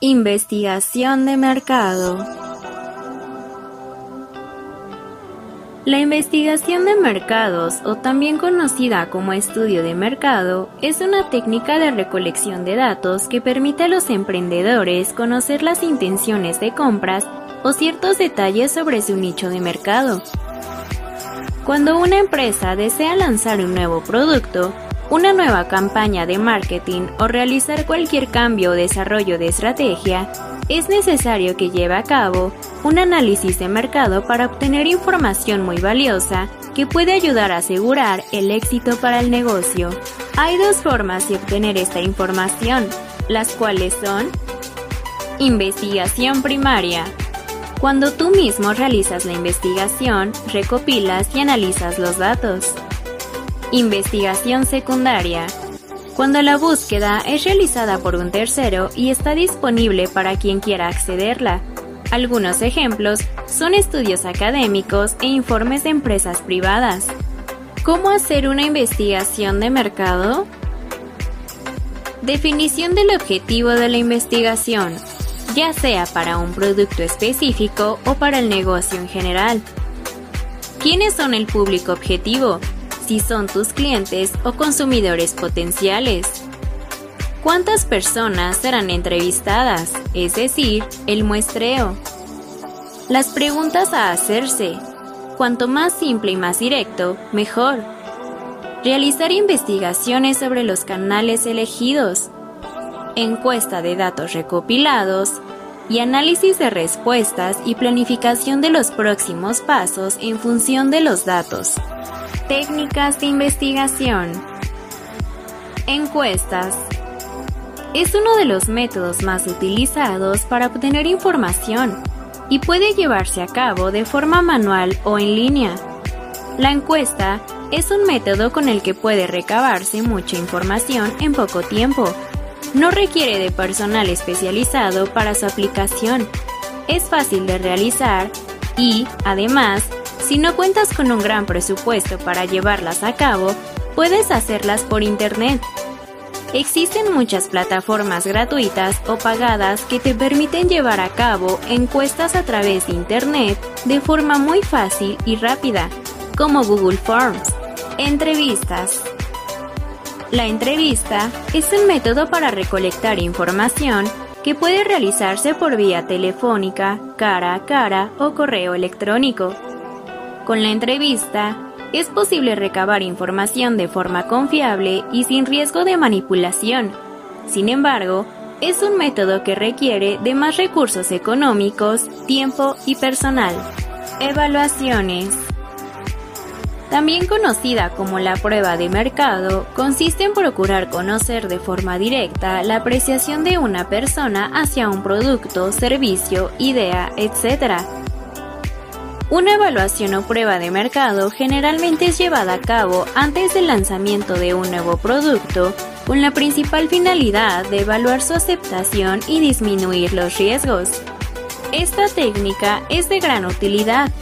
Investigación de mercado. La investigación de mercados, o también conocida como estudio de mercado, es una técnica de recolección de datos que permite a los emprendedores conocer las intenciones de compras o ciertos detalles sobre su nicho de mercado. Cuando una empresa desea lanzar un nuevo producto, una nueva campaña de marketing o realizar cualquier cambio o desarrollo de estrategia, es necesario que lleve a cabo un análisis de mercado para obtener información muy valiosa que puede ayudar a asegurar el éxito para el negocio. Hay dos formas de obtener esta información, las cuales son investigación primaria. Cuando tú mismo realizas la investigación, recopilas y analizas los datos. Investigación secundaria. Cuando la búsqueda es realizada por un tercero y está disponible para quien quiera accederla. Algunos ejemplos son estudios académicos e informes de empresas privadas. ¿Cómo hacer una investigación de mercado? Definición del objetivo de la investigación, ya sea para un producto específico o para el negocio en general. ¿Quiénes son el público objetivo? Si son tus clientes o consumidores potenciales. ¿Cuántas personas serán entrevistadas? Es decir, el muestreo. Las preguntas a hacerse. Cuanto más simple y más directo, mejor. Realizar investigaciones sobre los canales elegidos. Encuesta de datos recopilados y análisis de respuestas y planificación de los próximos pasos en función de los datos. Técnicas de investigación. Encuestas. Es uno de los métodos más utilizados para obtener información y puede llevarse a cabo de forma manual o en línea. La encuesta es un método con el que puede recabarse mucha información en poco tiempo. No requiere de personal especializado para su aplicación. Es fácil de realizar y, además, si no cuentas con un gran presupuesto para llevarlas a cabo, puedes hacerlas por Internet. Existen muchas plataformas gratuitas o pagadas que te permiten llevar a cabo encuestas a través de Internet de forma muy fácil y rápida, como Google Forms. Entrevistas. La entrevista es un método para recolectar información que puede realizarse por vía telefónica, cara a cara o correo electrónico. Con la entrevista, es posible recabar información de forma confiable y sin riesgo de manipulación. Sin embargo, es un método que requiere de más recursos económicos, tiempo y personal. Evaluaciones. También conocida como la prueba de mercado, consiste en procurar conocer de forma directa la apreciación de una persona hacia un producto, servicio, idea, etc una evaluación o prueba de mercado generalmente es llevada a cabo antes del lanzamiento de un nuevo producto con la principal finalidad de evaluar su aceptación y disminuir los riesgos. Esta técnica es de gran utilidad,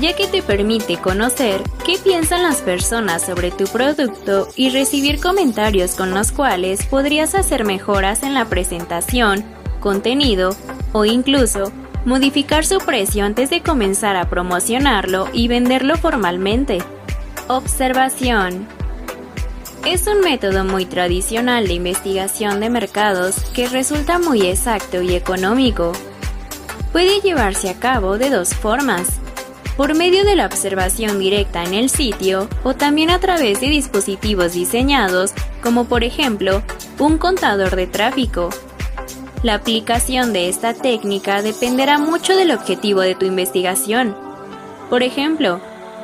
ya que te permite conocer qué piensan las personas sobre tu producto y recibir comentarios con los cuales podrías hacer mejoras en la presentación, contenido o incluso modificar su precio antes de comenzar a promocionarlo y venderlo formalmente. Observación. Es un método muy tradicional de investigación de mercados que resulta muy exacto y económico. Puede llevarse a cabo de dos formas, por medio de la observación directa en el sitio o también a través de dispositivos diseñados como por ejemplo un contador de tráfico la aplicación de esta técnica dependerá mucho del objetivo de tu investigación. Por ejemplo,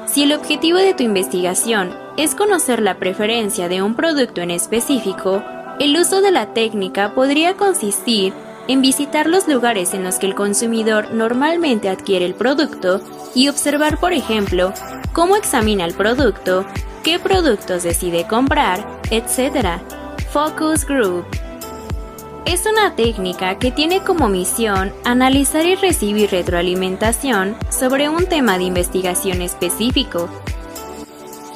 si el objetivo de tu investigación es conocer la preferencia de un producto en específico, el uso de la técnica podría consistir en visitar los lugares en los que el consumidor normalmente adquiere el producto y observar, por ejemplo, cómo examina el producto, qué productos decide comprar, etc. Focus Group es una técnica que tiene como misión analizar y recibir retroalimentación sobre un tema de investigación específico.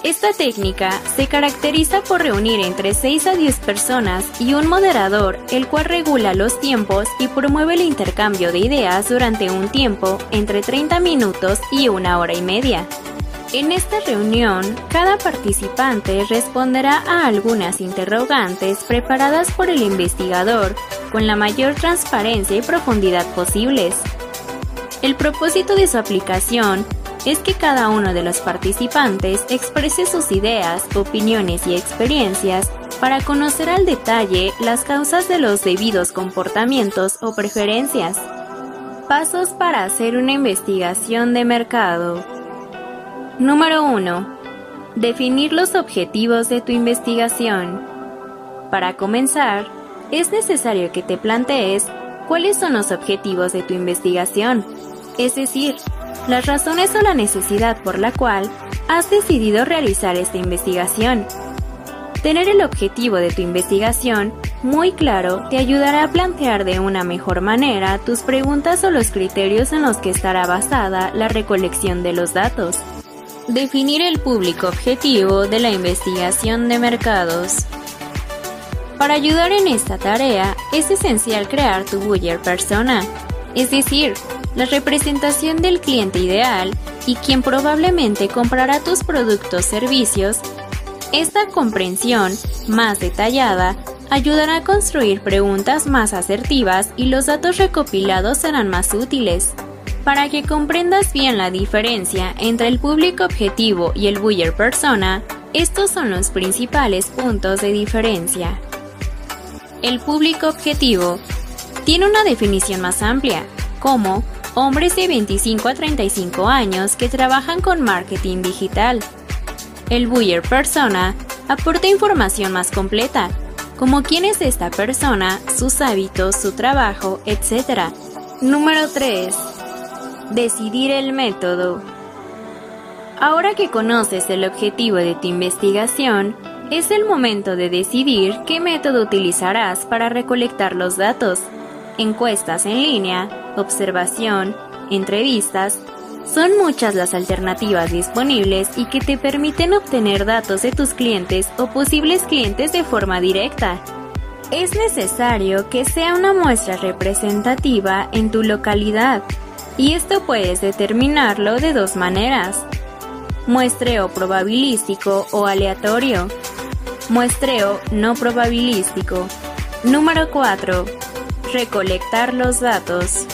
Esta técnica se caracteriza por reunir entre 6 a 10 personas y un moderador, el cual regula los tiempos y promueve el intercambio de ideas durante un tiempo entre 30 minutos y una hora y media. En esta reunión, cada participante responderá a algunas interrogantes preparadas por el investigador con la mayor transparencia y profundidad posibles. El propósito de su aplicación es que cada uno de los participantes exprese sus ideas, opiniones y experiencias para conocer al detalle las causas de los debidos comportamientos o preferencias. Pasos para hacer una investigación de mercado. Número 1. Definir los objetivos de tu investigación. Para comenzar, es necesario que te plantees cuáles son los objetivos de tu investigación, es decir, las razones o la necesidad por la cual has decidido realizar esta investigación. Tener el objetivo de tu investigación muy claro te ayudará a plantear de una mejor manera tus preguntas o los criterios en los que estará basada la recolección de los datos. Definir el público objetivo de la investigación de mercados. Para ayudar en esta tarea es esencial crear tu buyer persona, es decir, la representación del cliente ideal y quien probablemente comprará tus productos servicios, esta comprensión más detallada ayudará a construir preguntas más asertivas y los datos recopilados serán más útiles. Para que comprendas bien la diferencia entre el público objetivo y el buyer persona, estos son los principales puntos de diferencia. El público objetivo tiene una definición más amplia, como hombres de 25 a 35 años que trabajan con marketing digital. El buyer persona aporta información más completa, como quién es esta persona, sus hábitos, su trabajo, etc. Número 3. Decidir el método. Ahora que conoces el objetivo de tu investigación, es el momento de decidir qué método utilizarás para recolectar los datos. Encuestas en línea, observación, entrevistas, son muchas las alternativas disponibles y que te permiten obtener datos de tus clientes o posibles clientes de forma directa. Es necesario que sea una muestra representativa en tu localidad, y esto puedes determinarlo de dos maneras. Muestreo probabilístico o aleatorio. Muestreo no probabilístico. Número 4. Recolectar los datos.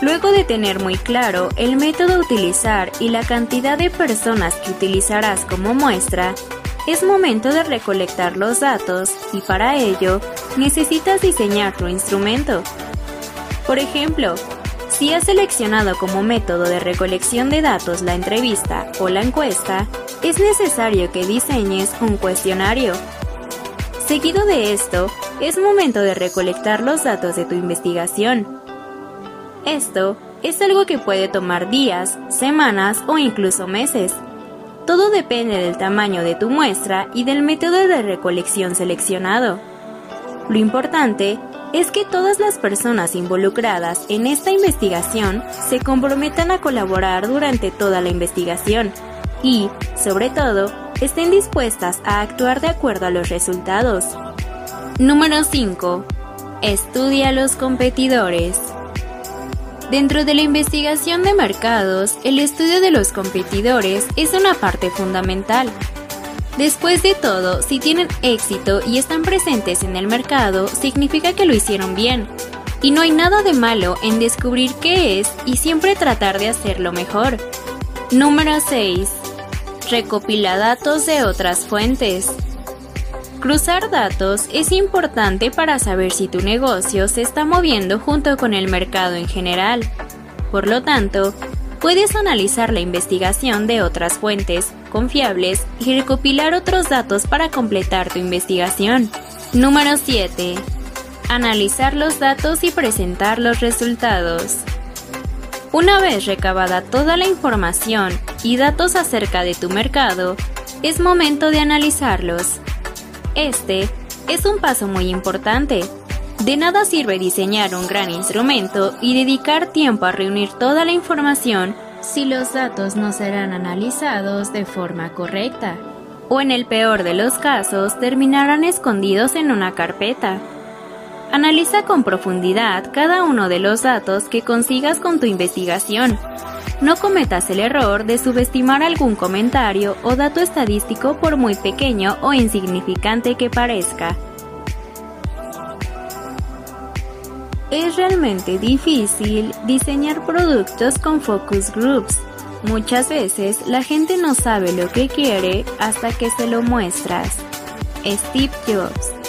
Luego de tener muy claro el método a utilizar y la cantidad de personas que utilizarás como muestra, es momento de recolectar los datos y para ello necesitas diseñar tu instrumento. Por ejemplo, si has seleccionado como método de recolección de datos la entrevista o la encuesta, es necesario que diseñes un cuestionario. Seguido de esto, es momento de recolectar los datos de tu investigación. Esto es algo que puede tomar días, semanas o incluso meses. Todo depende del tamaño de tu muestra y del método de recolección seleccionado. Lo importante es que todas las personas involucradas en esta investigación se comprometan a colaborar durante toda la investigación y, sobre todo, estén dispuestas a actuar de acuerdo a los resultados. Número 5. Estudia a los competidores. Dentro de la investigación de mercados, el estudio de los competidores es una parte fundamental. Después de todo, si tienen éxito y están presentes en el mercado, significa que lo hicieron bien. Y no hay nada de malo en descubrir qué es y siempre tratar de hacerlo mejor. Número 6. Recopila datos de otras fuentes. Cruzar datos es importante para saber si tu negocio se está moviendo junto con el mercado en general. Por lo tanto, puedes analizar la investigación de otras fuentes confiables y recopilar otros datos para completar tu investigación. Número 7. Analizar los datos y presentar los resultados. Una vez recabada toda la información y datos acerca de tu mercado, es momento de analizarlos. Este es un paso muy importante. De nada sirve diseñar un gran instrumento y dedicar tiempo a reunir toda la información si los datos no serán analizados de forma correcta, o en el peor de los casos terminarán escondidos en una carpeta. Analiza con profundidad cada uno de los datos que consigas con tu investigación. No cometas el error de subestimar algún comentario o dato estadístico por muy pequeño o insignificante que parezca. Es realmente difícil diseñar productos con focus groups. Muchas veces la gente no sabe lo que quiere hasta que se lo muestras. Steve Jobs